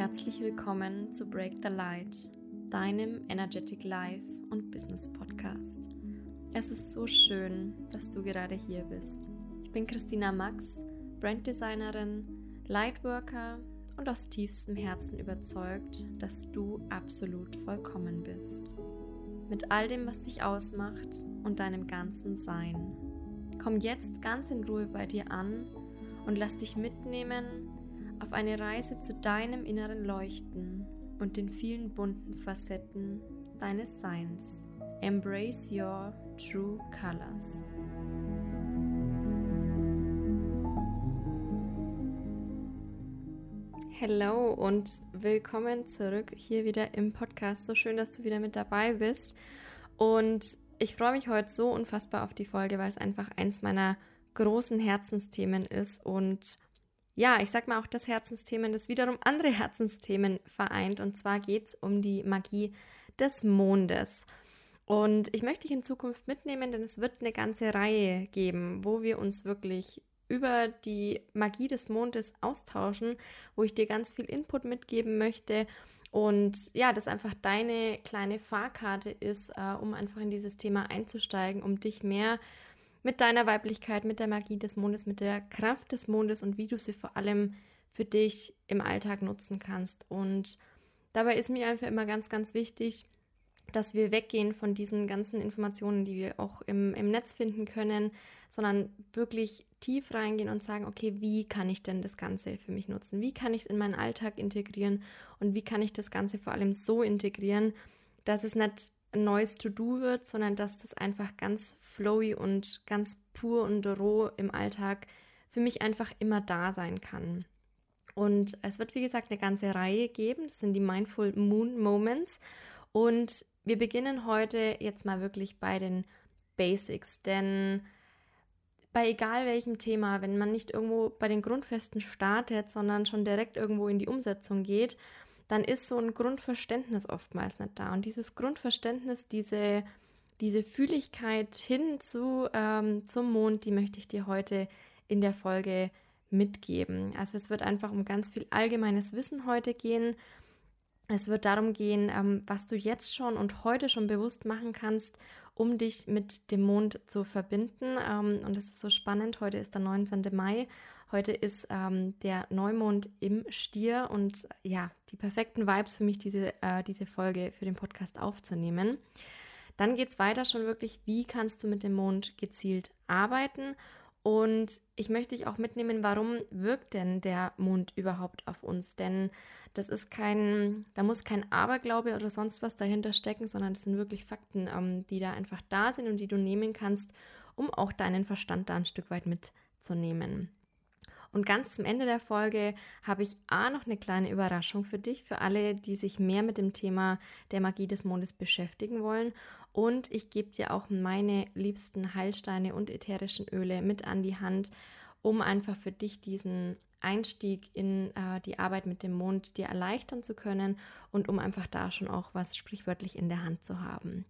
herzlich willkommen zu Break the Light, deinem Energetic Life und Business Podcast. Es ist so schön, dass du gerade hier bist. Ich bin Christina Max, Branddesignerin, Lightworker und aus tiefstem Herzen überzeugt, dass du absolut vollkommen bist. Mit all dem, was dich ausmacht und deinem ganzen Sein. Komm jetzt ganz in Ruhe bei dir an und lass dich mitnehmen auf eine Reise zu deinem inneren Leuchten und den vielen bunten Facetten deines Seins. Embrace your true colors. Hallo und willkommen zurück hier wieder im Podcast. So schön, dass du wieder mit dabei bist. Und ich freue mich heute so unfassbar auf die Folge, weil es einfach eins meiner großen Herzensthemen ist und ja, ich sag mal auch das Herzensthemen, das wiederum andere Herzensthemen vereint. Und zwar geht es um die Magie des Mondes. Und ich möchte dich in Zukunft mitnehmen, denn es wird eine ganze Reihe geben, wo wir uns wirklich über die Magie des Mondes austauschen, wo ich dir ganz viel Input mitgeben möchte. Und ja, das einfach deine kleine Fahrkarte ist, äh, um einfach in dieses Thema einzusteigen, um dich mehr zu mit deiner Weiblichkeit, mit der Magie des Mondes, mit der Kraft des Mondes und wie du sie vor allem für dich im Alltag nutzen kannst. Und dabei ist mir einfach immer ganz, ganz wichtig, dass wir weggehen von diesen ganzen Informationen, die wir auch im, im Netz finden können, sondern wirklich tief reingehen und sagen, okay, wie kann ich denn das Ganze für mich nutzen? Wie kann ich es in meinen Alltag integrieren? Und wie kann ich das Ganze vor allem so integrieren, dass es nicht ein neues To-Do wird, sondern dass das einfach ganz flowy und ganz pur und roh im Alltag für mich einfach immer da sein kann. Und es wird, wie gesagt, eine ganze Reihe geben. Das sind die Mindful Moon Moments. Und wir beginnen heute jetzt mal wirklich bei den Basics, denn bei egal welchem Thema, wenn man nicht irgendwo bei den Grundfesten startet, sondern schon direkt irgendwo in die Umsetzung geht, dann ist so ein Grundverständnis oftmals nicht da. Und dieses Grundverständnis, diese, diese Fühligkeit hin zu, ähm, zum Mond, die möchte ich dir heute in der Folge mitgeben. Also es wird einfach um ganz viel allgemeines Wissen heute gehen. Es wird darum gehen, ähm, was du jetzt schon und heute schon bewusst machen kannst, um dich mit dem Mond zu verbinden. Ähm, und das ist so spannend. Heute ist der 19. Mai Heute ist ähm, der Neumond im Stier und ja, die perfekten Vibes für mich, diese, äh, diese Folge für den Podcast aufzunehmen. Dann geht es weiter schon wirklich, wie kannst du mit dem Mond gezielt arbeiten? Und ich möchte dich auch mitnehmen, warum wirkt denn der Mond überhaupt auf uns? Denn das ist kein, da muss kein Aberglaube oder sonst was dahinter stecken, sondern das sind wirklich Fakten, ähm, die da einfach da sind und die du nehmen kannst, um auch deinen Verstand da ein Stück weit mitzunehmen. Und ganz zum Ende der Folge habe ich A noch eine kleine Überraschung für dich, für alle, die sich mehr mit dem Thema der Magie des Mondes beschäftigen wollen. Und ich gebe dir auch meine liebsten Heilsteine und ätherischen Öle mit an die Hand, um einfach für dich diesen Einstieg in äh, die Arbeit mit dem Mond dir erleichtern zu können und um einfach da schon auch was sprichwörtlich in der Hand zu haben.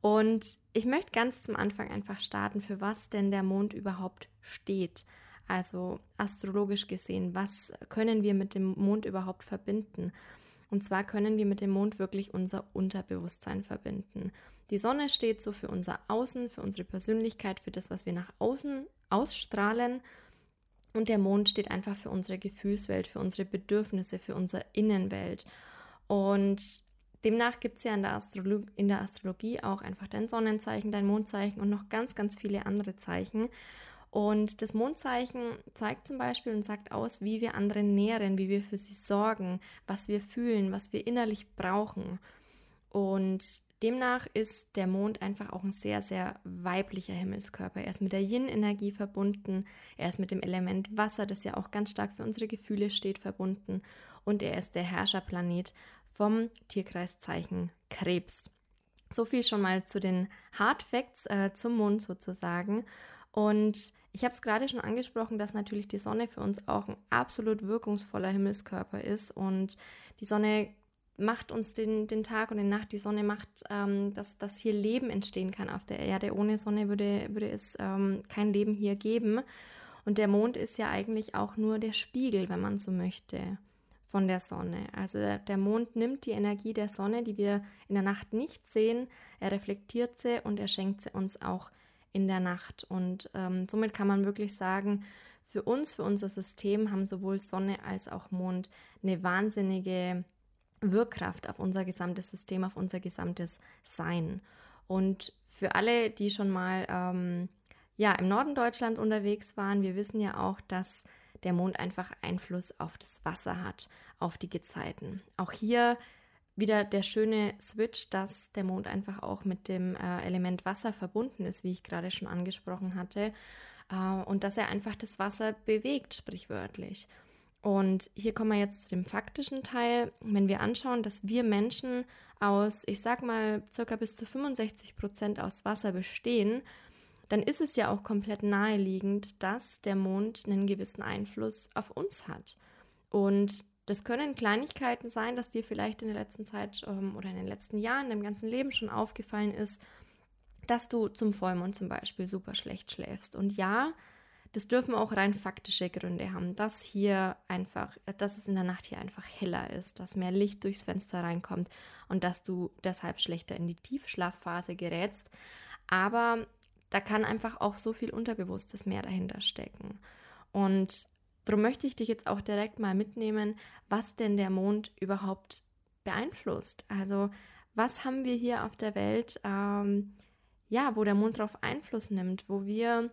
Und ich möchte ganz zum Anfang einfach starten, für was denn der Mond überhaupt steht. Also astrologisch gesehen, was können wir mit dem Mond überhaupt verbinden? Und zwar können wir mit dem Mond wirklich unser Unterbewusstsein verbinden. Die Sonne steht so für unser Außen, für unsere Persönlichkeit, für das, was wir nach außen ausstrahlen. Und der Mond steht einfach für unsere Gefühlswelt, für unsere Bedürfnisse, für unsere Innenwelt. Und demnach gibt es ja in der, in der Astrologie auch einfach dein Sonnenzeichen, dein Mondzeichen und noch ganz, ganz viele andere Zeichen. Und das Mondzeichen zeigt zum Beispiel und sagt aus, wie wir andere nähren, wie wir für sie sorgen, was wir fühlen, was wir innerlich brauchen. Und demnach ist der Mond einfach auch ein sehr, sehr weiblicher Himmelskörper. Er ist mit der Yin-Energie verbunden, er ist mit dem Element Wasser, das ja auch ganz stark für unsere Gefühle steht, verbunden. Und er ist der Herrscherplanet vom Tierkreiszeichen Krebs. So viel schon mal zu den Hard Facts äh, zum Mond sozusagen. Und ich habe es gerade schon angesprochen, dass natürlich die Sonne für uns auch ein absolut wirkungsvoller Himmelskörper ist. Und die Sonne macht uns den, den Tag und die Nacht. Die Sonne macht, ähm, dass, dass hier Leben entstehen kann auf der Erde. Ohne Sonne würde, würde es ähm, kein Leben hier geben. Und der Mond ist ja eigentlich auch nur der Spiegel, wenn man so möchte, von der Sonne. Also der Mond nimmt die Energie der Sonne, die wir in der Nacht nicht sehen, er reflektiert sie und er schenkt sie uns auch in der Nacht. Und ähm, somit kann man wirklich sagen, für uns, für unser System haben sowohl Sonne als auch Mond eine wahnsinnige Wirkkraft auf unser gesamtes System, auf unser gesamtes Sein. Und für alle, die schon mal ähm, ja, im Norden Deutschland unterwegs waren, wir wissen ja auch, dass der Mond einfach Einfluss auf das Wasser hat, auf die Gezeiten. Auch hier wieder der schöne Switch, dass der Mond einfach auch mit dem äh, Element Wasser verbunden ist, wie ich gerade schon angesprochen hatte, äh, und dass er einfach das Wasser bewegt, sprichwörtlich. Und hier kommen wir jetzt zu dem faktischen Teil. Wenn wir anschauen, dass wir Menschen aus, ich sag mal, circa bis zu 65 Prozent aus Wasser bestehen, dann ist es ja auch komplett naheliegend, dass der Mond einen gewissen Einfluss auf uns hat. Und das können Kleinigkeiten sein, dass dir vielleicht in der letzten Zeit ähm, oder in den letzten Jahren, im ganzen Leben schon aufgefallen ist, dass du zum Vollmond zum Beispiel super schlecht schläfst. Und ja, das dürfen auch rein faktische Gründe haben, dass hier einfach, dass es in der Nacht hier einfach heller ist, dass mehr Licht durchs Fenster reinkommt und dass du deshalb schlechter in die Tiefschlafphase gerätst. Aber da kann einfach auch so viel Unterbewusstes mehr dahinter stecken. Und darum möchte ich dich jetzt auch direkt mal mitnehmen, was denn der Mond überhaupt beeinflusst. Also was haben wir hier auf der Welt, ähm, ja, wo der Mond darauf Einfluss nimmt, wo wir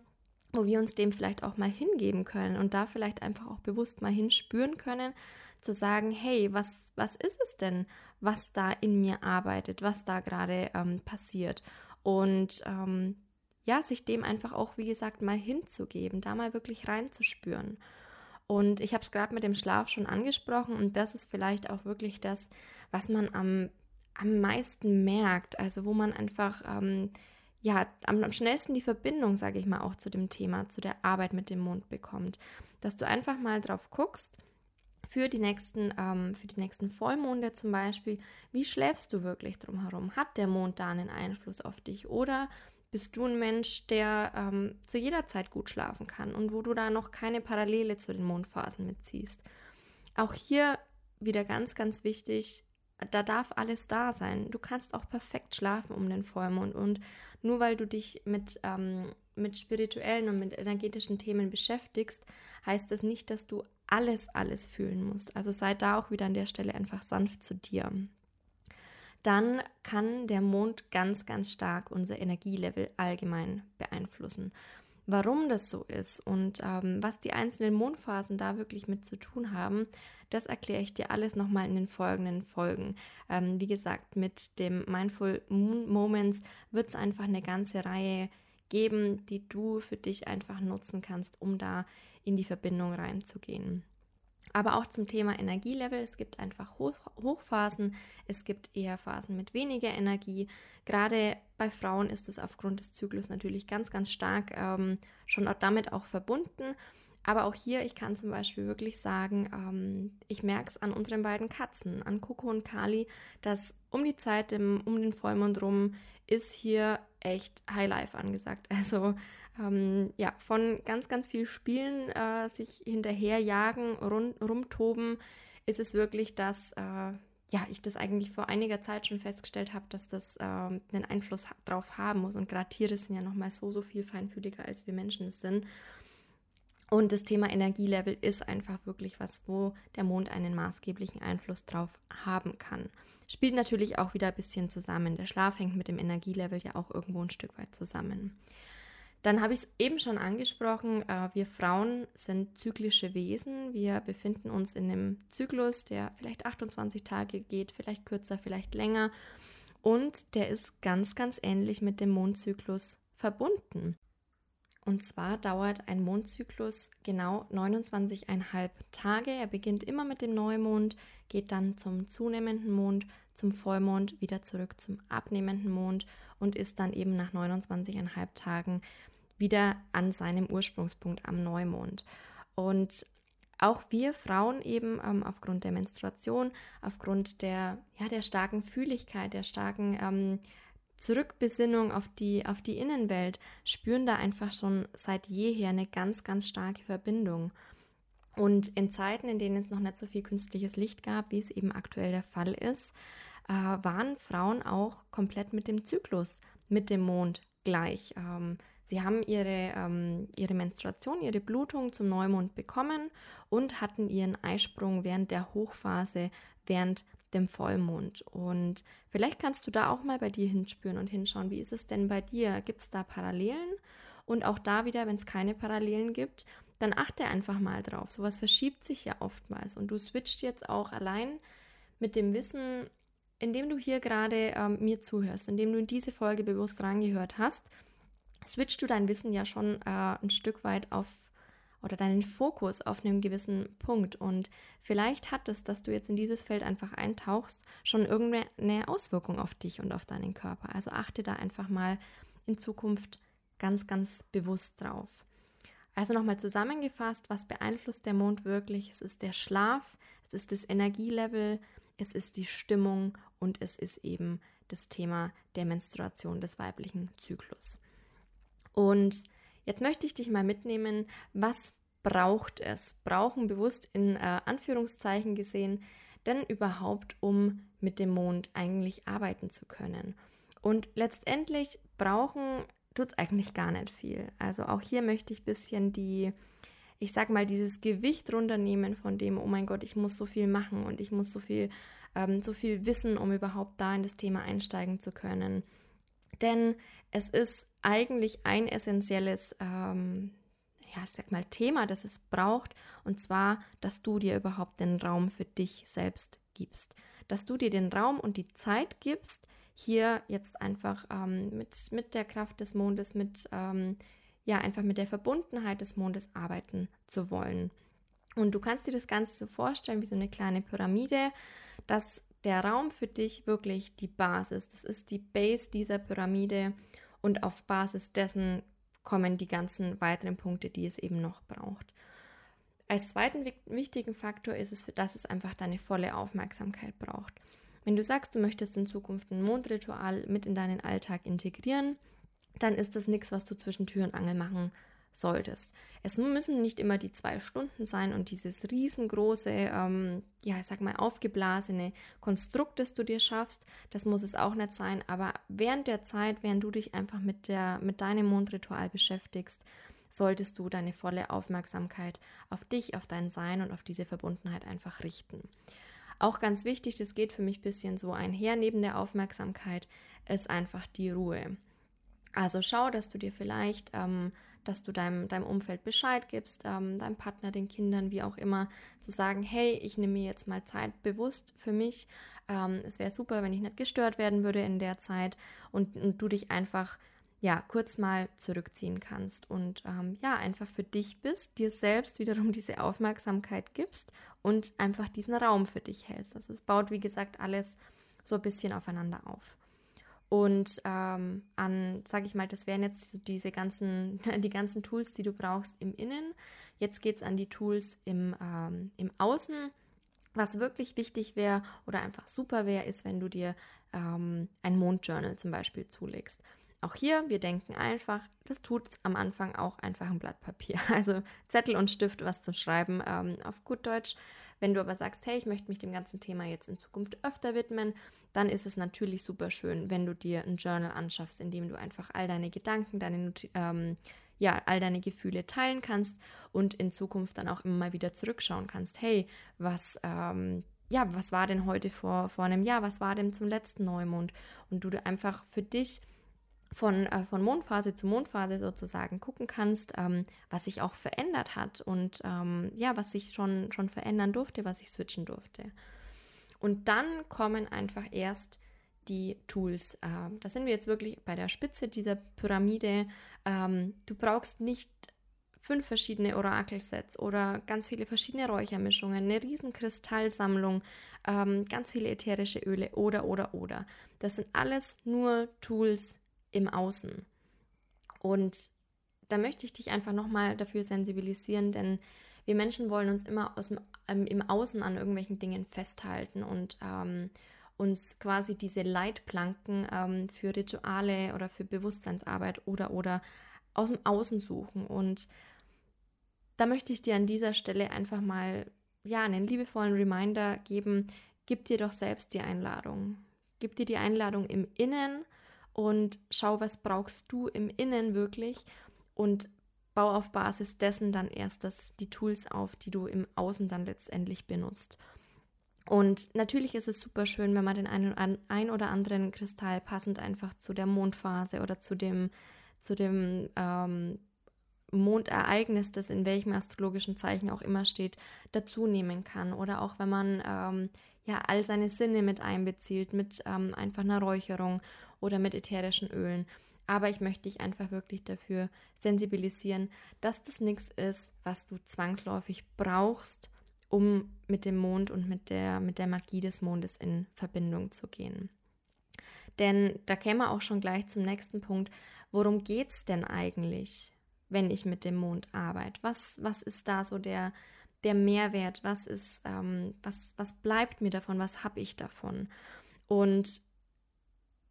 wo wir uns dem vielleicht auch mal hingeben können und da vielleicht einfach auch bewusst mal hinspüren können, zu sagen, hey, was, was ist es denn, was da in mir arbeitet, was da gerade ähm, passiert und ähm, ja, sich dem einfach auch, wie gesagt, mal hinzugeben, da mal wirklich reinzuspüren. Und ich habe es gerade mit dem Schlaf schon angesprochen und das ist vielleicht auch wirklich das, was man am, am meisten merkt, also wo man einfach ähm, ja, am, am schnellsten die Verbindung, sage ich mal, auch zu dem Thema, zu der Arbeit mit dem Mond bekommt. Dass du einfach mal drauf guckst, für die nächsten, ähm, für die nächsten Vollmonde zum Beispiel, wie schläfst du wirklich drumherum? Hat der Mond da einen Einfluss auf dich? Oder bist du ein Mensch, der ähm, zu jeder Zeit gut schlafen kann und wo du da noch keine Parallele zu den Mondphasen mitziehst? Auch hier wieder ganz, ganz wichtig, da darf alles da sein. Du kannst auch perfekt schlafen um den Vollmond und nur weil du dich mit, ähm, mit spirituellen und mit energetischen Themen beschäftigst, heißt das nicht, dass du alles, alles fühlen musst. Also sei da auch wieder an der Stelle einfach sanft zu dir. Dann kann der Mond ganz, ganz stark unser Energielevel allgemein beeinflussen warum das so ist und ähm, was die einzelnen Mondphasen da wirklich mit zu tun haben, das erkläre ich dir alles nochmal in den folgenden Folgen. Ähm, wie gesagt, mit dem Mindful Moon Moments wird es einfach eine ganze Reihe geben, die du für dich einfach nutzen kannst, um da in die Verbindung reinzugehen. Aber auch zum Thema Energielevel. Es gibt einfach Hoch Hochphasen, es gibt eher Phasen mit weniger Energie. Gerade bei Frauen ist es aufgrund des Zyklus natürlich ganz, ganz stark ähm, schon auch damit auch verbunden. Aber auch hier, ich kann zum Beispiel wirklich sagen, ähm, ich merke es an unseren beiden Katzen, an Coco und Kali, dass um die Zeit, im, um den Vollmond rum, ist hier echt Highlife angesagt. Also ähm, ja, von ganz, ganz viel Spielen, äh, sich hinterherjagen, run, rumtoben, ist es wirklich, dass äh, ja, ich das eigentlich vor einiger Zeit schon festgestellt habe, dass das äh, einen Einfluss drauf haben muss. Und gerade Tiere sind ja nochmal so, so viel feinfühliger, als wir Menschen es sind. Und das Thema Energielevel ist einfach wirklich was, wo der Mond einen maßgeblichen Einfluss drauf haben kann. Spielt natürlich auch wieder ein bisschen zusammen. Der Schlaf hängt mit dem Energielevel ja auch irgendwo ein Stück weit zusammen. Dann habe ich es eben schon angesprochen, äh, wir Frauen sind zyklische Wesen. Wir befinden uns in einem Zyklus, der vielleicht 28 Tage geht, vielleicht kürzer, vielleicht länger. Und der ist ganz, ganz ähnlich mit dem Mondzyklus verbunden. Und zwar dauert ein Mondzyklus genau 29,5 Tage. Er beginnt immer mit dem Neumond, geht dann zum zunehmenden Mond, zum Vollmond, wieder zurück zum abnehmenden Mond und ist dann eben nach 29,5 Tagen wieder an seinem Ursprungspunkt am Neumond. Und auch wir Frauen eben ähm, aufgrund der Menstruation, aufgrund der, ja, der starken Fühligkeit, der starken ähm, Zurückbesinnung auf die, auf die Innenwelt, spüren da einfach schon seit jeher eine ganz, ganz starke Verbindung. Und in Zeiten, in denen es noch nicht so viel künstliches Licht gab, wie es eben aktuell der Fall ist, äh, waren Frauen auch komplett mit dem Zyklus, mit dem Mond gleich. Ähm, sie haben ihre, ähm, ihre Menstruation, ihre Blutung zum Neumond bekommen und hatten ihren Eisprung während der Hochphase, während dem Vollmond. Und vielleicht kannst du da auch mal bei dir hinspüren und hinschauen, wie ist es denn bei dir? Gibt es da Parallelen? Und auch da wieder, wenn es keine Parallelen gibt, dann achte einfach mal drauf. Sowas verschiebt sich ja oftmals. Und du switcht jetzt auch allein mit dem Wissen, indem du hier gerade ähm, mir zuhörst, indem du in diese Folge bewusst reingehört hast, switcht du dein Wissen ja schon äh, ein Stück weit auf oder deinen Fokus auf einen gewissen Punkt. Und vielleicht hat es, dass du jetzt in dieses Feld einfach eintauchst, schon irgendeine Auswirkung auf dich und auf deinen Körper. Also achte da einfach mal in Zukunft ganz, ganz bewusst drauf. Also nochmal zusammengefasst, was beeinflusst der Mond wirklich? Es ist der Schlaf, es ist das Energielevel, es ist die Stimmung und es ist eben das Thema der Menstruation des weiblichen Zyklus. Und jetzt möchte ich dich mal mitnehmen, was braucht es? Brauchen bewusst in äh, Anführungszeichen gesehen, denn überhaupt, um mit dem Mond eigentlich arbeiten zu können. Und letztendlich brauchen tut es eigentlich gar nicht viel. Also auch hier möchte ich ein bisschen die, ich sag mal, dieses Gewicht runternehmen von dem, oh mein Gott, ich muss so viel machen und ich muss so viel, ähm, so viel wissen, um überhaupt da in das Thema einsteigen zu können. Denn es ist eigentlich ein essentielles, ähm, ja, ich sag mal, Thema, das es braucht, und zwar, dass du dir überhaupt den Raum für dich selbst gibst. Dass du dir den Raum und die Zeit gibst, hier jetzt einfach ähm, mit, mit der Kraft des Mondes, mit, ähm, ja, einfach mit der Verbundenheit des Mondes arbeiten zu wollen. Und du kannst dir das Ganze so vorstellen wie so eine kleine Pyramide, dass der Raum für dich wirklich die Basis, das ist die Base dieser Pyramide und auf Basis dessen kommen die ganzen weiteren Punkte, die es eben noch braucht. Als zweiten wichtigen Faktor ist es, dass es einfach deine volle Aufmerksamkeit braucht. Wenn du sagst, du möchtest in Zukunft ein Mondritual mit in deinen Alltag integrieren, dann ist das nichts, was du zwischen Tür und Angel machen solltest. Es müssen nicht immer die zwei Stunden sein und dieses riesengroße, ähm, ja, ich sag mal, aufgeblasene Konstrukt, das du dir schaffst, das muss es auch nicht sein. Aber während der Zeit, während du dich einfach mit, der, mit deinem Mondritual beschäftigst, solltest du deine volle Aufmerksamkeit auf dich, auf dein Sein und auf diese Verbundenheit einfach richten. Auch ganz wichtig, das geht für mich ein bisschen so einher, neben der Aufmerksamkeit, ist einfach die Ruhe. Also schau, dass du dir vielleicht, ähm, dass du deinem, deinem Umfeld Bescheid gibst, ähm, deinem Partner, den Kindern, wie auch immer, zu sagen, hey, ich nehme mir jetzt mal Zeit bewusst für mich. Ähm, es wäre super, wenn ich nicht gestört werden würde in der Zeit und, und du dich einfach ja, kurz mal zurückziehen kannst und ähm, ja, einfach für dich bist, dir selbst wiederum diese Aufmerksamkeit gibst und einfach diesen Raum für dich hältst. Also es baut, wie gesagt, alles so ein bisschen aufeinander auf. Und ähm, an, sage ich mal, das wären jetzt so diese ganzen, die ganzen Tools, die du brauchst im Innen. Jetzt geht es an die Tools im, ähm, im Außen. Was wirklich wichtig wäre oder einfach super wäre, ist, wenn du dir ähm, ein Mondjournal zum Beispiel zulegst. Auch hier, wir denken einfach, das tut am Anfang auch einfach ein Blatt Papier. Also Zettel und Stift, was zu schreiben ähm, auf gut Deutsch. Wenn du aber sagst, hey, ich möchte mich dem ganzen Thema jetzt in Zukunft öfter widmen, dann ist es natürlich super schön, wenn du dir ein Journal anschaffst, in dem du einfach all deine Gedanken, deine ähm, ja, all deine Gefühle teilen kannst und in Zukunft dann auch immer mal wieder zurückschauen kannst. Hey, was, ähm, ja, was war denn heute vor, vor einem Jahr? Was war denn zum letzten Neumond? Und du einfach für dich von, äh, von Mondphase zu Mondphase sozusagen gucken kannst, ähm, was sich auch verändert hat und ähm, ja, was sich schon, schon verändern durfte, was sich switchen durfte. Und dann kommen einfach erst die Tools. Äh, da sind wir jetzt wirklich bei der Spitze dieser Pyramide. Ähm, du brauchst nicht fünf verschiedene Orakelsets oder ganz viele verschiedene Räuchermischungen, eine riesen Kristallsammlung, ähm, ganz viele ätherische Öle oder oder oder. Das sind alles nur Tools, im Außen. Und da möchte ich dich einfach nochmal dafür sensibilisieren, denn wir Menschen wollen uns immer aus dem, ähm, im Außen an irgendwelchen Dingen festhalten und ähm, uns quasi diese Leitplanken ähm, für Rituale oder für Bewusstseinsarbeit oder oder aus dem Außen suchen. Und da möchte ich dir an dieser Stelle einfach mal ja einen liebevollen Reminder geben, gib dir doch selbst die Einladung. Gib dir die Einladung im Innen und schau, was brauchst du im Innen wirklich und bau auf Basis dessen dann erst das, die Tools auf, die du im Außen dann letztendlich benutzt. Und natürlich ist es super schön, wenn man den einen, ein oder anderen Kristall passend einfach zu der Mondphase oder zu dem, zu dem ähm, Mondereignis, das in welchem astrologischen Zeichen auch immer steht, dazu nehmen kann. Oder auch wenn man ähm, ja all seine Sinne mit einbezieht, mit ähm, einfach einer Räucherung oder mit ätherischen Ölen. Aber ich möchte dich einfach wirklich dafür sensibilisieren, dass das nichts ist, was du zwangsläufig brauchst, um mit dem Mond und mit der, mit der Magie des Mondes in Verbindung zu gehen. Denn da käme auch schon gleich zum nächsten Punkt. Worum geht es denn eigentlich, wenn ich mit dem Mond arbeite? Was, was ist da so der, der Mehrwert? Was ist, ähm, was, was bleibt mir davon? Was habe ich davon? Und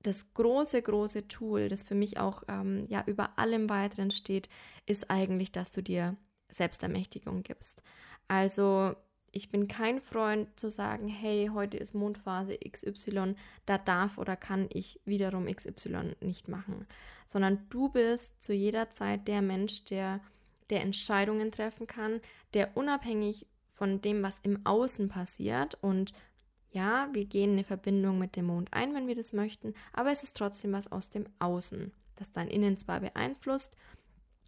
das große, große Tool, das für mich auch ähm, ja über allem weiteren steht, ist eigentlich, dass du dir Selbstermächtigung gibst. Also ich bin kein Freund zu sagen, hey, heute ist Mondphase XY, da darf oder kann ich wiederum XY nicht machen, sondern du bist zu jeder Zeit der Mensch, der, der Entscheidungen treffen kann, der unabhängig von dem, was im Außen passiert. Und ja, wir gehen eine Verbindung mit dem Mond ein, wenn wir das möchten, aber es ist trotzdem was aus dem Außen, das dein Innen zwar beeinflusst,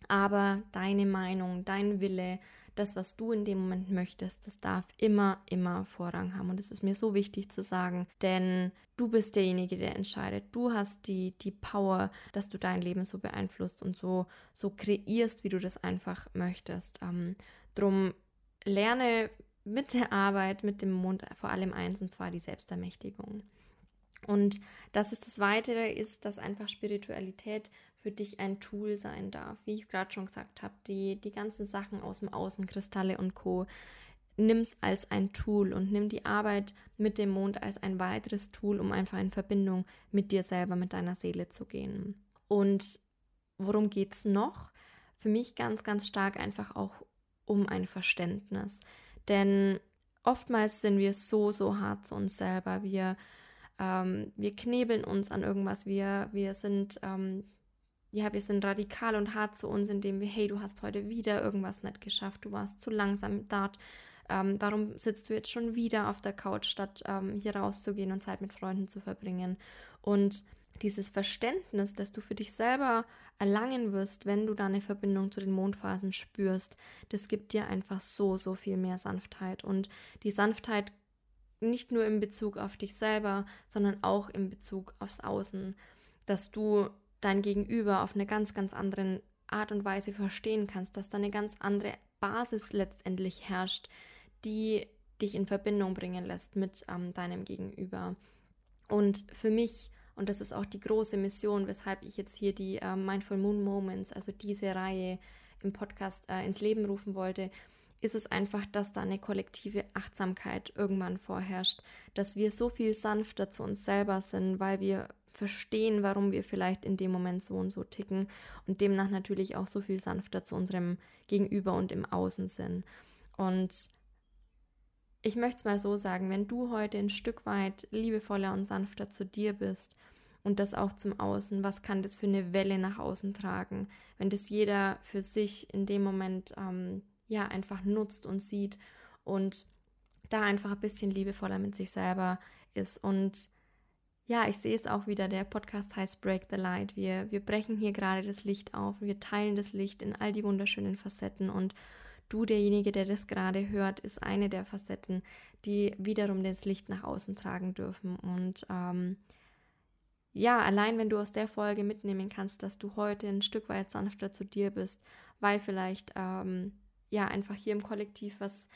aber deine Meinung, dein Wille, das, was du in dem Moment möchtest, das darf immer, immer Vorrang haben. Und es ist mir so wichtig zu sagen, denn du bist derjenige, der entscheidet. Du hast die, die Power, dass du dein Leben so beeinflusst und so, so kreierst, wie du das einfach möchtest. Ähm, drum lerne mit der Arbeit, mit dem Mond vor allem eins, und zwar die Selbstermächtigung. Und das ist das Weitere, ist, dass einfach Spiritualität für dich ein Tool sein darf. Wie ich es gerade schon gesagt habe, die, die ganzen Sachen aus dem Außen, Kristalle und Co. Nimm es als ein Tool und nimm die Arbeit mit dem Mond als ein weiteres Tool, um einfach in Verbindung mit dir selber, mit deiner Seele zu gehen. Und worum geht es noch? Für mich ganz, ganz stark einfach auch um ein Verständnis. Denn oftmals sind wir so, so hart zu uns selber. Wir ähm, wir knebeln uns an irgendwas, wir, wir sind, ähm, ja, wir sind radikal und hart zu uns, indem wir, hey, du hast heute wieder irgendwas nicht geschafft, du warst zu langsam dort. Ähm, warum sitzt du jetzt schon wieder auf der Couch, statt ähm, hier rauszugehen und Zeit mit Freunden zu verbringen? Und dieses Verständnis, das du für dich selber erlangen wirst, wenn du da eine Verbindung zu den Mondphasen spürst, das gibt dir einfach so, so viel mehr Sanftheit. Und die Sanftheit nicht nur in Bezug auf dich selber, sondern auch in Bezug aufs Außen, dass du dein Gegenüber auf eine ganz, ganz andere Art und Weise verstehen kannst, dass da eine ganz andere Basis letztendlich herrscht, die dich in Verbindung bringen lässt mit ähm, deinem Gegenüber. Und für mich, und das ist auch die große Mission, weshalb ich jetzt hier die äh, Mindful Moon Moments, also diese Reihe im Podcast äh, ins Leben rufen wollte, ist es einfach, dass da eine kollektive Achtsamkeit irgendwann vorherrscht, dass wir so viel sanfter zu uns selber sind, weil wir verstehen, warum wir vielleicht in dem Moment so und so ticken und demnach natürlich auch so viel sanfter zu unserem Gegenüber und im Außen sind. Und ich möchte es mal so sagen, wenn du heute ein Stück weit liebevoller und sanfter zu dir bist und das auch zum Außen, was kann das für eine Welle nach außen tragen, wenn das jeder für sich in dem Moment ähm, ja einfach nutzt und sieht und da einfach ein bisschen liebevoller mit sich selber ist. Und ja, ich sehe es auch wieder, der Podcast heißt Break the Light. Wir, wir brechen hier gerade das Licht auf, wir teilen das Licht in all die wunderschönen Facetten und du, derjenige, der das gerade hört, ist eine der Facetten, die wiederum das Licht nach außen tragen dürfen. Und ähm, ja, allein wenn du aus der Folge mitnehmen kannst, dass du heute ein Stück weit sanfter zu dir bist, weil vielleicht ähm, ja einfach hier im Kollektiv was,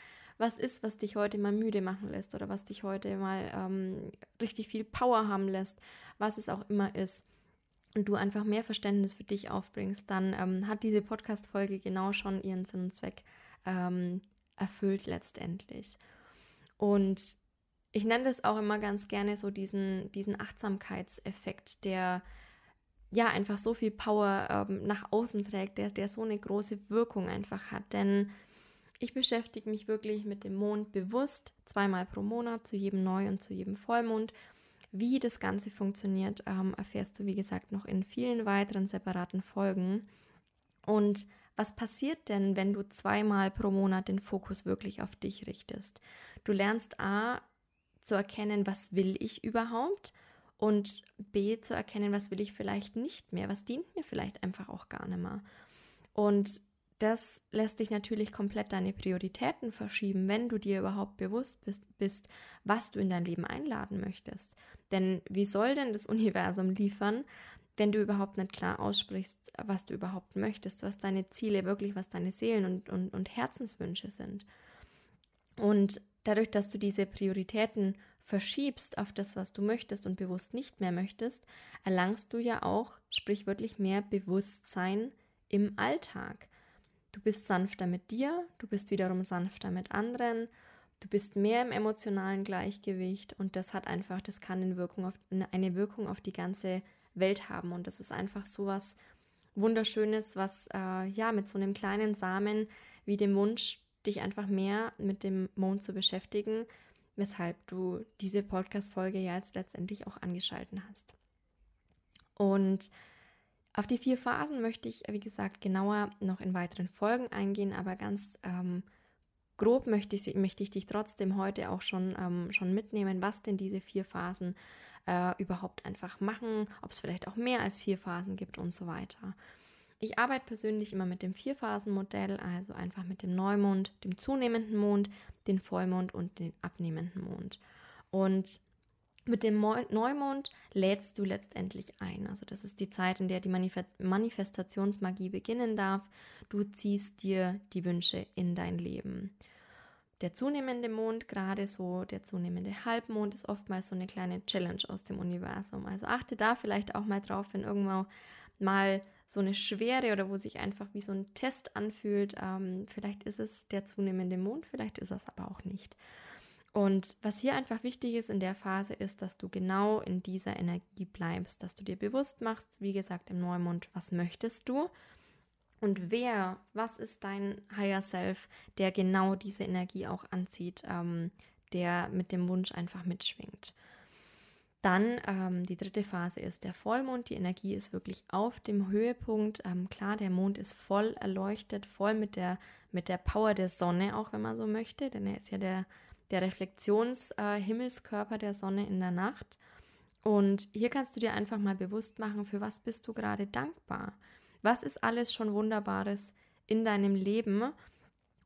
was ist, was dich heute mal müde machen lässt oder was dich heute mal ähm, richtig viel Power haben lässt, was es auch immer ist und du einfach mehr Verständnis für dich aufbringst, dann ähm, hat diese Podcast-Folge genau schon ihren Sinn und Zweck ähm, erfüllt letztendlich. Und ich nenne das auch immer ganz gerne so diesen, diesen Achtsamkeitseffekt, der ja einfach so viel Power ähm, nach außen trägt, der, der so eine große Wirkung einfach hat. Denn ich beschäftige mich wirklich mit dem Mond bewusst, zweimal pro Monat, zu jedem Neu- und zu jedem Vollmond. Wie das Ganze funktioniert, ähm, erfährst du, wie gesagt, noch in vielen weiteren separaten Folgen. Und was passiert denn, wenn du zweimal pro Monat den Fokus wirklich auf dich richtest? Du lernst A zu erkennen, was will ich überhaupt? Und B zu erkennen, was will ich vielleicht nicht mehr? Was dient mir vielleicht einfach auch gar nicht mehr? Und das lässt dich natürlich komplett deine Prioritäten verschieben, wenn du dir überhaupt bewusst bist, bist, was du in dein Leben einladen möchtest. Denn wie soll denn das Universum liefern, wenn du überhaupt nicht klar aussprichst, was du überhaupt möchtest, was deine Ziele wirklich, was deine Seelen- und, und, und Herzenswünsche sind? Und dadurch, dass du diese Prioritäten verschiebst auf das, was du möchtest und bewusst nicht mehr möchtest, erlangst du ja auch sprichwörtlich mehr Bewusstsein im Alltag. Du bist sanfter mit dir, du bist wiederum sanfter mit anderen, du bist mehr im emotionalen Gleichgewicht und das hat einfach, das kann eine Wirkung auf, eine Wirkung auf die ganze Welt haben und das ist einfach so was Wunderschönes, was äh, ja mit so einem kleinen Samen wie dem Wunsch, dich einfach mehr mit dem Mond zu beschäftigen, weshalb du diese Podcast-Folge ja jetzt letztendlich auch angeschalten hast. Und auf die vier Phasen möchte ich, wie gesagt, genauer noch in weiteren Folgen eingehen, aber ganz ähm, grob möchte ich, möchte ich dich trotzdem heute auch schon, ähm, schon mitnehmen, was denn diese vier Phasen äh, überhaupt einfach machen, ob es vielleicht auch mehr als vier Phasen gibt und so weiter. Ich arbeite persönlich immer mit dem Vierphasenmodell, also einfach mit dem Neumond, dem zunehmenden Mond, den Vollmond und den abnehmenden Mond. Und mit dem Neumond lädst du letztendlich ein. Also das ist die Zeit, in der die Manifestationsmagie beginnen darf. Du ziehst dir die Wünsche in dein Leben. Der zunehmende Mond, gerade so der zunehmende Halbmond, ist oftmals so eine kleine Challenge aus dem Universum. Also achte da vielleicht auch mal drauf, wenn irgendwann mal so eine Schwere oder wo sich einfach wie so ein Test anfühlt. Ähm, vielleicht ist es der zunehmende Mond, vielleicht ist es aber auch nicht. Und was hier einfach wichtig ist in der Phase ist, dass du genau in dieser Energie bleibst, dass du dir bewusst machst, wie gesagt, im Neumond, was möchtest du und wer, was ist dein Higher Self, der genau diese Energie auch anzieht, ähm, der mit dem Wunsch einfach mitschwingt. Dann ähm, die dritte Phase ist der Vollmond. Die Energie ist wirklich auf dem Höhepunkt. Ähm, klar, der Mond ist voll erleuchtet, voll mit der, mit der Power der Sonne, auch wenn man so möchte, denn er ist ja der der Reflexionshimmelskörper äh, der Sonne in der Nacht. Und hier kannst du dir einfach mal bewusst machen, für was bist du gerade dankbar? Was ist alles schon Wunderbares in deinem Leben?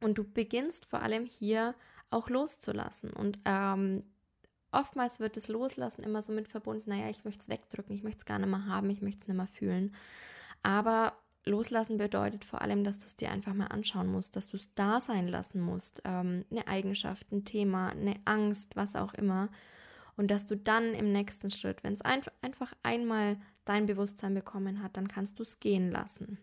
Und du beginnst vor allem hier auch loszulassen. Und ähm, oftmals wird das Loslassen immer so mit verbunden, naja, ich möchte es wegdrücken, ich möchte es gar nicht mehr haben, ich möchte es nicht mehr fühlen. Aber Loslassen bedeutet vor allem, dass du es dir einfach mal anschauen musst, dass du es da sein lassen musst. Ähm, eine Eigenschaft, ein Thema, eine Angst, was auch immer. Und dass du dann im nächsten Schritt, wenn es ein, einfach einmal dein Bewusstsein bekommen hat, dann kannst du es gehen lassen.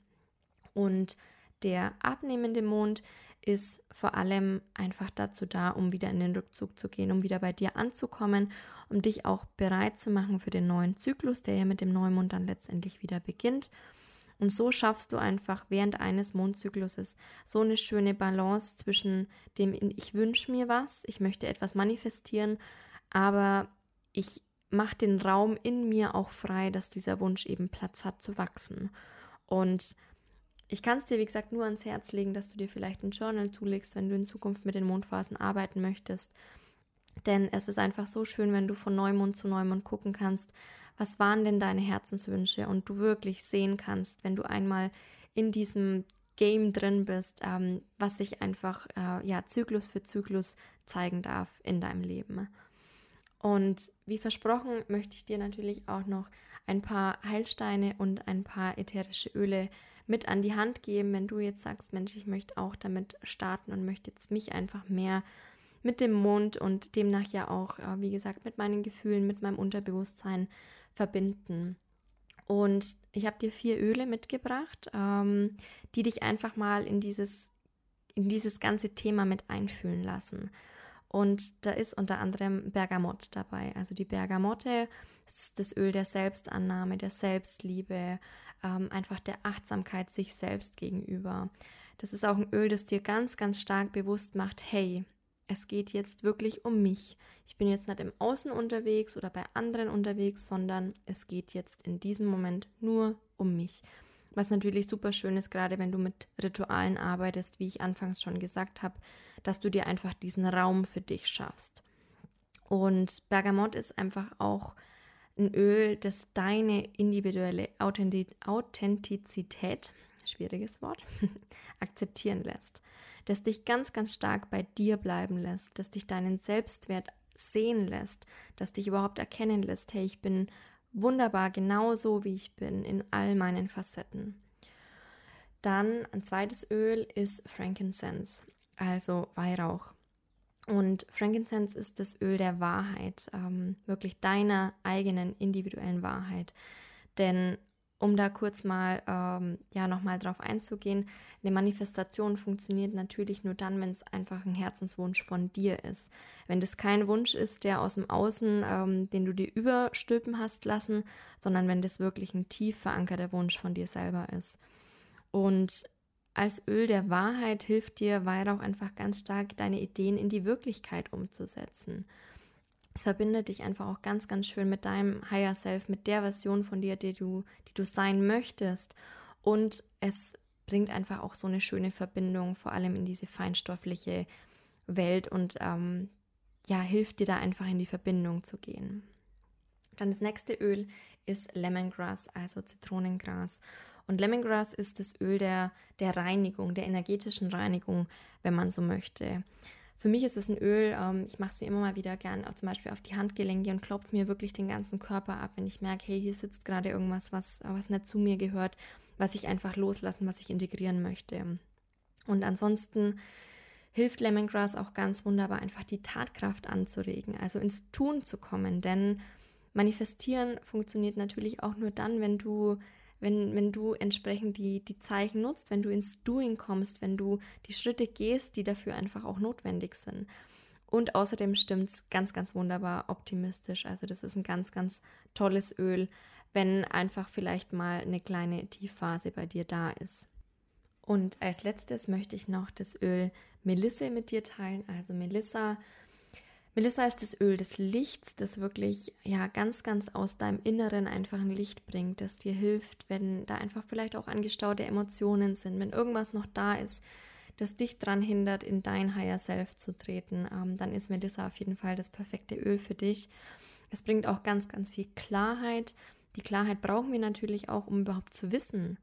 Und der abnehmende Mond ist vor allem einfach dazu da, um wieder in den Rückzug zu gehen, um wieder bei dir anzukommen, um dich auch bereit zu machen für den neuen Zyklus, der ja mit dem Neumond dann letztendlich wieder beginnt. Und so schaffst du einfach während eines Mondzykluses so eine schöne Balance zwischen dem, ich wünsche mir was, ich möchte etwas manifestieren, aber ich mache den Raum in mir auch frei, dass dieser Wunsch eben Platz hat zu wachsen. Und ich kann es dir, wie gesagt, nur ans Herz legen, dass du dir vielleicht ein Journal zulegst, wenn du in Zukunft mit den Mondphasen arbeiten möchtest. Denn es ist einfach so schön, wenn du von Neumond zu Neumond gucken kannst, was waren denn deine Herzenswünsche und du wirklich sehen kannst, wenn du einmal in diesem Game drin bist, ähm, was sich einfach äh, ja Zyklus für Zyklus zeigen darf in deinem Leben. Und wie versprochen möchte ich dir natürlich auch noch ein paar Heilsteine und ein paar ätherische Öle mit an die Hand geben, wenn du jetzt sagst, Mensch, ich möchte auch damit starten und möchte jetzt mich einfach mehr mit dem Mond und demnach ja auch, äh, wie gesagt, mit meinen Gefühlen, mit meinem Unterbewusstsein verbinden. Und ich habe dir vier Öle mitgebracht, ähm, die dich einfach mal in dieses, in dieses ganze Thema mit einfühlen lassen. Und da ist unter anderem Bergamott dabei. Also die Bergamotte ist das Öl der Selbstannahme, der Selbstliebe, ähm, einfach der Achtsamkeit sich selbst gegenüber. Das ist auch ein Öl, das dir ganz, ganz stark bewusst macht, hey, es geht jetzt wirklich um mich. Ich bin jetzt nicht im Außen unterwegs oder bei anderen unterwegs, sondern es geht jetzt in diesem Moment nur um mich. Was natürlich super schön ist, gerade wenn du mit Ritualen arbeitest, wie ich anfangs schon gesagt habe, dass du dir einfach diesen Raum für dich schaffst. Und Bergamott ist einfach auch ein Öl, das deine individuelle Authentizität, schwieriges Wort, akzeptieren lässt. Das dich ganz, ganz stark bei dir bleiben lässt, das dich deinen Selbstwert sehen lässt, das dich überhaupt erkennen lässt, hey, ich bin wunderbar genauso, wie ich bin, in all meinen Facetten. Dann ein zweites Öl ist Frankincense, also Weihrauch. Und Frankincense ist das Öl der Wahrheit, ähm, wirklich deiner eigenen individuellen Wahrheit. Denn um da kurz mal ähm, ja nochmal drauf einzugehen, eine Manifestation funktioniert natürlich nur dann, wenn es einfach ein Herzenswunsch von dir ist. Wenn das kein Wunsch ist, der aus dem Außen, ähm, den du dir überstülpen hast lassen, sondern wenn das wirklich ein tief verankerter Wunsch von dir selber ist. Und als Öl der Wahrheit hilft dir Weihrauch einfach ganz stark, deine Ideen in die Wirklichkeit umzusetzen. Es verbindet dich einfach auch ganz, ganz schön mit deinem Higher Self, mit der Version von dir, die du, die du sein möchtest. Und es bringt einfach auch so eine schöne Verbindung, vor allem in diese feinstoffliche Welt und ähm, ja, hilft dir da einfach in die Verbindung zu gehen. Dann das nächste Öl ist Lemongrass, also Zitronengras. Und Lemongrass ist das Öl der, der Reinigung, der energetischen Reinigung, wenn man so möchte. Für mich ist es ein Öl, ähm, ich mache es mir immer mal wieder gern, auch zum Beispiel auf die Handgelenke und klopfe mir wirklich den ganzen Körper ab, wenn ich merke, hey, hier sitzt gerade irgendwas, was, was nicht zu mir gehört, was ich einfach loslassen, was ich integrieren möchte. Und ansonsten hilft Lemongrass auch ganz wunderbar, einfach die Tatkraft anzuregen, also ins Tun zu kommen. Denn manifestieren funktioniert natürlich auch nur dann, wenn du wenn, wenn du entsprechend die, die Zeichen nutzt, wenn du ins Doing kommst, wenn du die Schritte gehst, die dafür einfach auch notwendig sind. Und außerdem stimmt es ganz, ganz wunderbar optimistisch. Also das ist ein ganz, ganz tolles Öl, wenn einfach vielleicht mal eine kleine Tiefphase bei dir da ist. Und als letztes möchte ich noch das Öl Melisse mit dir teilen. Also Melissa Melissa ist das Öl des Lichts, das wirklich ja ganz, ganz aus deinem Inneren einfach ein Licht bringt, das dir hilft, wenn da einfach vielleicht auch angestaute Emotionen sind, wenn irgendwas noch da ist, das dich daran hindert, in dein Higher Self zu treten, ähm, dann ist Melissa auf jeden Fall das perfekte Öl für dich. Es bringt auch ganz, ganz viel Klarheit. Die Klarheit brauchen wir natürlich auch, um überhaupt zu wissen,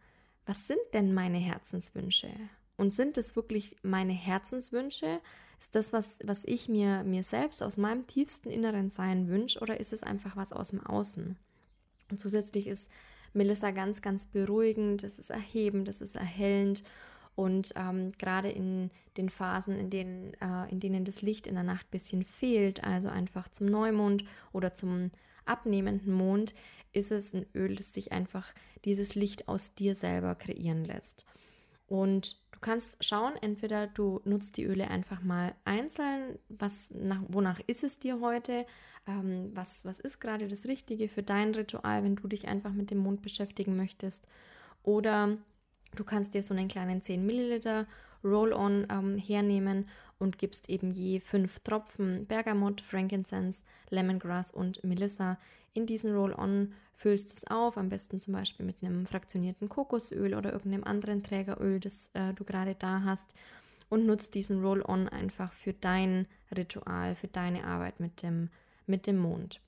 was sind denn meine Herzenswünsche? Und sind es wirklich meine Herzenswünsche? Ist das, was, was ich mir, mir selbst aus meinem tiefsten inneren Sein wünsche oder ist es einfach was aus dem Außen? Und zusätzlich ist Melissa ganz, ganz beruhigend, es ist erhebend, es ist erhellend und ähm, gerade in den Phasen, in denen, äh, in denen das Licht in der Nacht ein bisschen fehlt, also einfach zum Neumond oder zum abnehmenden Mond, ist es ein Öl, das dich einfach dieses Licht aus dir selber kreieren lässt. Und Du kannst schauen, entweder du nutzt die Öle einfach mal einzeln, was nach, wonach ist es dir heute, ähm, was, was ist gerade das Richtige für dein Ritual, wenn du dich einfach mit dem Mond beschäftigen möchtest. Oder du kannst dir so einen kleinen 10 Milliliter Roll-On ähm, hernehmen und gibst eben je fünf Tropfen Bergamot, Frankincense, Lemongrass und Melissa in diesen Roll-On, füllst es auf, am besten zum Beispiel mit einem fraktionierten Kokosöl oder irgendeinem anderen Trägeröl, das äh, du gerade da hast und nutzt diesen Roll-On einfach für dein Ritual, für deine Arbeit mit dem, mit dem Mond.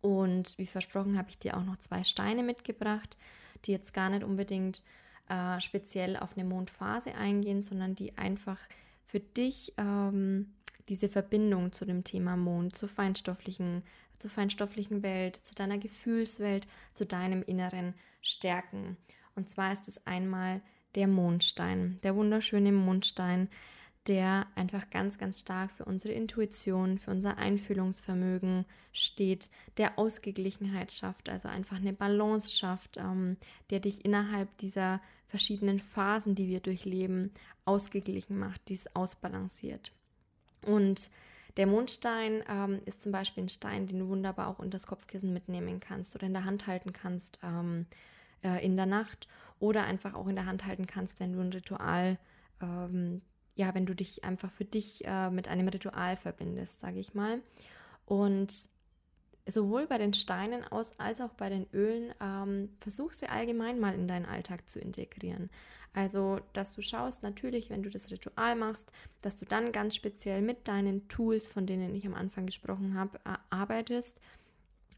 Und wie versprochen habe ich dir auch noch zwei Steine mitgebracht, die jetzt gar nicht unbedingt äh, speziell auf eine Mondphase eingehen, sondern die einfach für dich ähm, diese Verbindung zu dem Thema Mond, zur feinstofflichen zur feinstofflichen Welt, zu deiner Gefühlswelt, zu deinem Inneren stärken. Und zwar ist es einmal der Mondstein, der wunderschöne Mondstein, der einfach ganz, ganz stark für unsere Intuition, für unser Einfühlungsvermögen steht, der Ausgeglichenheit schafft, also einfach eine Balance schafft, ähm, der dich innerhalb dieser verschiedenen Phasen, die wir durchleben, ausgeglichen macht, dies ausbalanciert. Und der Mondstein ähm, ist zum Beispiel ein Stein, den du wunderbar auch unter das Kopfkissen mitnehmen kannst oder in der Hand halten kannst ähm, äh, in der Nacht oder einfach auch in der Hand halten kannst, wenn du ein Ritual ähm, ja, wenn du dich einfach für dich äh, mit einem Ritual verbindest, sage ich mal. Und sowohl bei den Steinen aus als auch bei den Ölen, ähm, versuch sie allgemein mal in deinen Alltag zu integrieren. Also, dass du schaust, natürlich, wenn du das Ritual machst, dass du dann ganz speziell mit deinen Tools, von denen ich am Anfang gesprochen habe, arbeitest.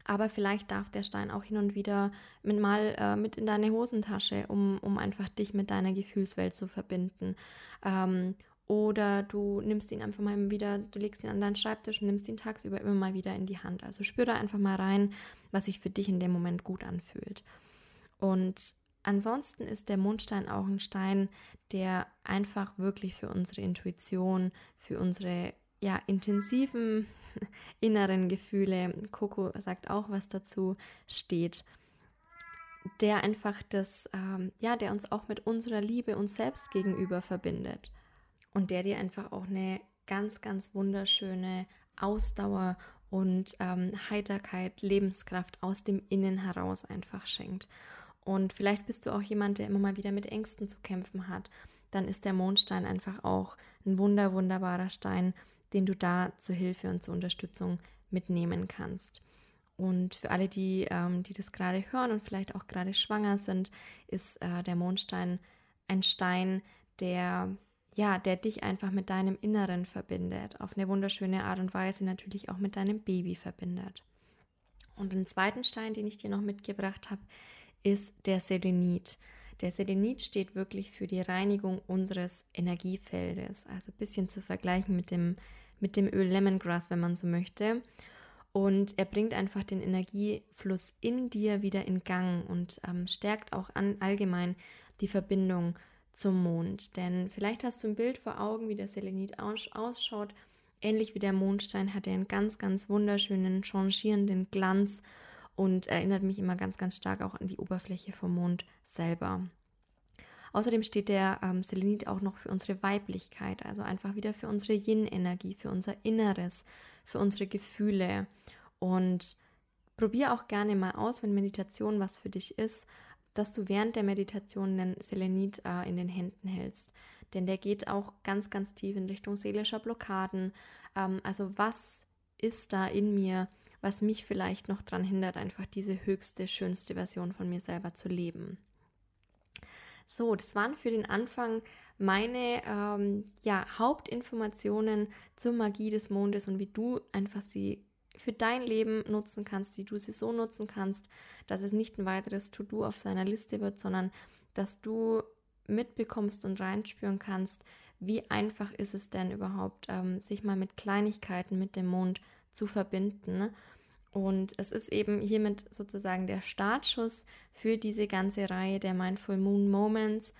Aber vielleicht darf der Stein auch hin und wieder mit mal äh, mit in deine Hosentasche, um, um einfach dich mit deiner Gefühlswelt zu verbinden. Ähm, oder du nimmst ihn einfach mal wieder, du legst ihn an deinen Schreibtisch und nimmst ihn tagsüber immer mal wieder in die Hand. Also spür da einfach mal rein, was sich für dich in dem Moment gut anfühlt. Und ansonsten ist der Mondstein auch ein Stein, der einfach wirklich für unsere Intuition, für unsere ja, intensiven inneren Gefühle, Coco sagt auch was dazu, steht der einfach das, ähm, ja, der uns auch mit unserer Liebe uns selbst gegenüber verbindet und der dir einfach auch eine ganz, ganz wunderschöne Ausdauer und ähm, Heiterkeit, Lebenskraft aus dem Innen heraus einfach schenkt. Und vielleicht bist du auch jemand, der immer mal wieder mit Ängsten zu kämpfen hat. Dann ist der Mondstein einfach auch ein wunder, wunderbarer Stein, den du da zur Hilfe und zur Unterstützung mitnehmen kannst. Und für alle, die, ähm, die das gerade hören und vielleicht auch gerade schwanger sind, ist äh, der Mondstein ein Stein, der ja, der dich einfach mit deinem Inneren verbindet, auf eine wunderschöne Art und Weise natürlich auch mit deinem Baby verbindet. Und den zweiten Stein, den ich dir noch mitgebracht habe, ist der Selenit. Der Selenit steht wirklich für die Reinigung unseres Energiefeldes, also ein bisschen zu vergleichen mit dem, mit dem Öl Lemongrass, wenn man so möchte. Und er bringt einfach den Energiefluss in dir wieder in Gang und ähm, stärkt auch an, allgemein die Verbindung zum Mond. Denn vielleicht hast du ein Bild vor Augen, wie der Selenit ausschaut. Ähnlich wie der Mondstein hat er einen ganz, ganz wunderschönen, changierenden Glanz und erinnert mich immer ganz, ganz stark auch an die Oberfläche vom Mond selber. Außerdem steht der ähm, Selenit auch noch für unsere Weiblichkeit, also einfach wieder für unsere Yin-Energie, für unser Inneres, für unsere Gefühle. Und probier auch gerne mal aus, wenn Meditation was für dich ist, dass du während der Meditation den Selenit äh, in den Händen hältst. Denn der geht auch ganz, ganz tief in Richtung seelischer Blockaden. Ähm, also was ist da in mir, was mich vielleicht noch daran hindert, einfach diese höchste, schönste Version von mir selber zu leben. So, das waren für den Anfang meine ähm, ja, Hauptinformationen zur Magie des Mondes und wie du einfach sie für dein Leben nutzen kannst, wie du sie so nutzen kannst, dass es nicht ein weiteres To-Do auf seiner Liste wird, sondern dass du mitbekommst und reinspüren kannst, wie einfach ist es denn überhaupt, ähm, sich mal mit Kleinigkeiten mit dem Mond zu verbinden. Und es ist eben hiermit sozusagen der Startschuss für diese ganze Reihe der Mindful Moon Moments.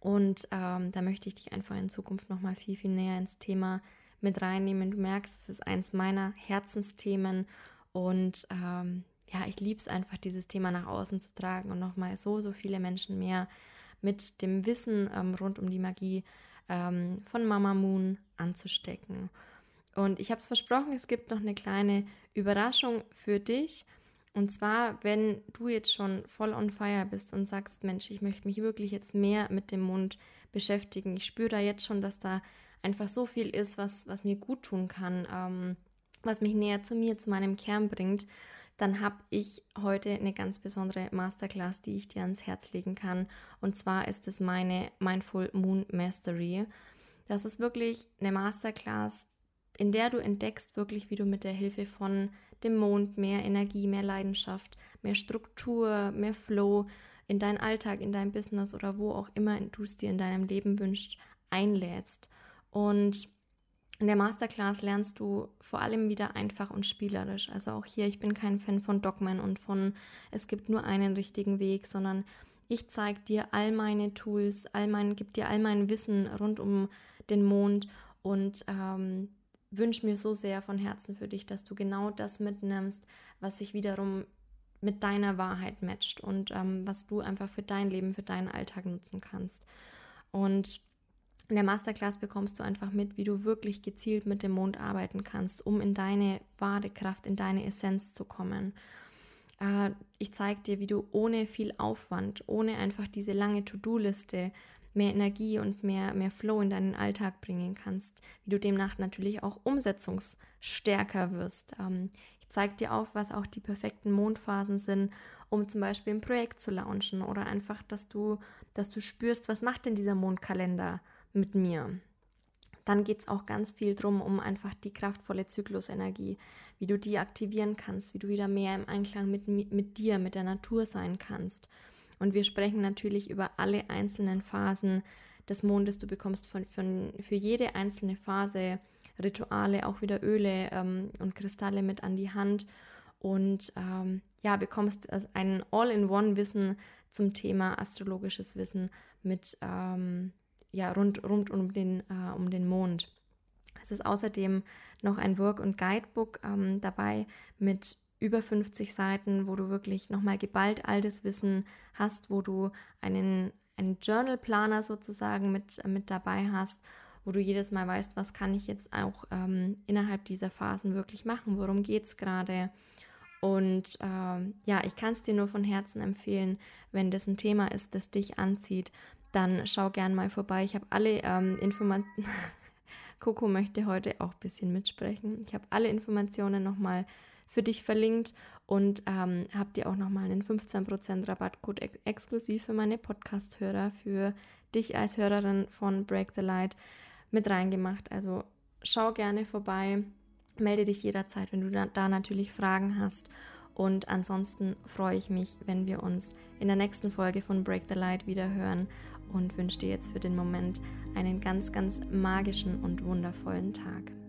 Und ähm, da möchte ich dich einfach in Zukunft nochmal viel, viel näher ins Thema mit reinnehmen. Du merkst, es ist eins meiner Herzensthemen und ähm, ja, ich liebe es einfach, dieses Thema nach außen zu tragen und nochmal so, so viele Menschen mehr mit dem Wissen ähm, rund um die Magie ähm, von Mama Moon anzustecken. Und ich habe es versprochen, es gibt noch eine kleine Überraschung für dich. Und zwar, wenn du jetzt schon voll on fire bist und sagst, Mensch, ich möchte mich wirklich jetzt mehr mit dem Mund beschäftigen. Ich spüre da jetzt schon, dass da einfach so viel ist, was, was mir gut tun kann, ähm, was mich näher zu mir, zu meinem Kern bringt, dann habe ich heute eine ganz besondere Masterclass, die ich dir ans Herz legen kann. Und zwar ist es meine Mindful Moon Mastery. Das ist wirklich eine Masterclass, in der du entdeckst wirklich, wie du mit der Hilfe von dem Mond mehr Energie, mehr Leidenschaft, mehr Struktur, mehr Flow in deinen Alltag, in dein Business oder wo auch immer du es dir in deinem Leben wünschst, einlädst. Und in der Masterclass lernst du vor allem wieder einfach und spielerisch. Also auch hier, ich bin kein Fan von Dogmen und von es gibt nur einen richtigen Weg, sondern ich zeige dir all meine Tools, all mein, gebe dir all mein Wissen rund um den Mond und ähm, wünsche mir so sehr von Herzen für dich, dass du genau das mitnimmst, was sich wiederum mit deiner Wahrheit matcht und ähm, was du einfach für dein Leben, für deinen Alltag nutzen kannst. Und in der Masterclass bekommst du einfach mit, wie du wirklich gezielt mit dem Mond arbeiten kannst, um in deine wahre Kraft, in deine Essenz zu kommen. Äh, ich zeige dir, wie du ohne viel Aufwand, ohne einfach diese lange To-Do-Liste mehr Energie und mehr, mehr Flow in deinen Alltag bringen kannst, wie du demnach natürlich auch umsetzungsstärker wirst. Ähm, ich zeige dir auf, was auch die perfekten Mondphasen sind, um zum Beispiel ein Projekt zu launchen oder einfach, dass du, dass du spürst, was macht denn dieser Mondkalender mit mir. Dann geht es auch ganz viel darum, um einfach die kraftvolle Zyklusenergie, wie du die aktivieren kannst, wie du wieder mehr im Einklang mit, mit dir, mit der Natur sein kannst. Und wir sprechen natürlich über alle einzelnen Phasen des Mondes. Du bekommst von, von, für jede einzelne Phase Rituale, auch wieder Öle ähm, und Kristalle mit an die Hand. Und ähm, ja, bekommst also ein All-in-One-Wissen zum Thema astrologisches Wissen mit ähm, ja, rund, rund um, den, äh, um den Mond. Es ist außerdem noch ein Work- und Guidebook ähm, dabei mit über 50 Seiten, wo du wirklich nochmal geballt all das Wissen hast, wo du einen, einen Journal-Planer sozusagen mit, mit dabei hast, wo du jedes Mal weißt, was kann ich jetzt auch ähm, innerhalb dieser Phasen wirklich machen, worum geht es gerade. Und ähm, ja, ich kann es dir nur von Herzen empfehlen, wenn das ein Thema ist, das dich anzieht, dann schau gern mal vorbei. Ich habe alle ähm, Informationen. Coco möchte heute auch ein bisschen mitsprechen. Ich habe alle Informationen nochmal für dich verlinkt und ähm, habe dir auch nochmal einen 15% Rabattcode ex exklusiv für meine Podcast-Hörer, für dich als Hörerin von Break the Light mit reingemacht. Also schau gerne vorbei, melde dich jederzeit, wenn du da, da natürlich Fragen hast. Und ansonsten freue ich mich, wenn wir uns in der nächsten Folge von Break the Light wieder hören und wünsche dir jetzt für den Moment einen ganz, ganz magischen und wundervollen Tag.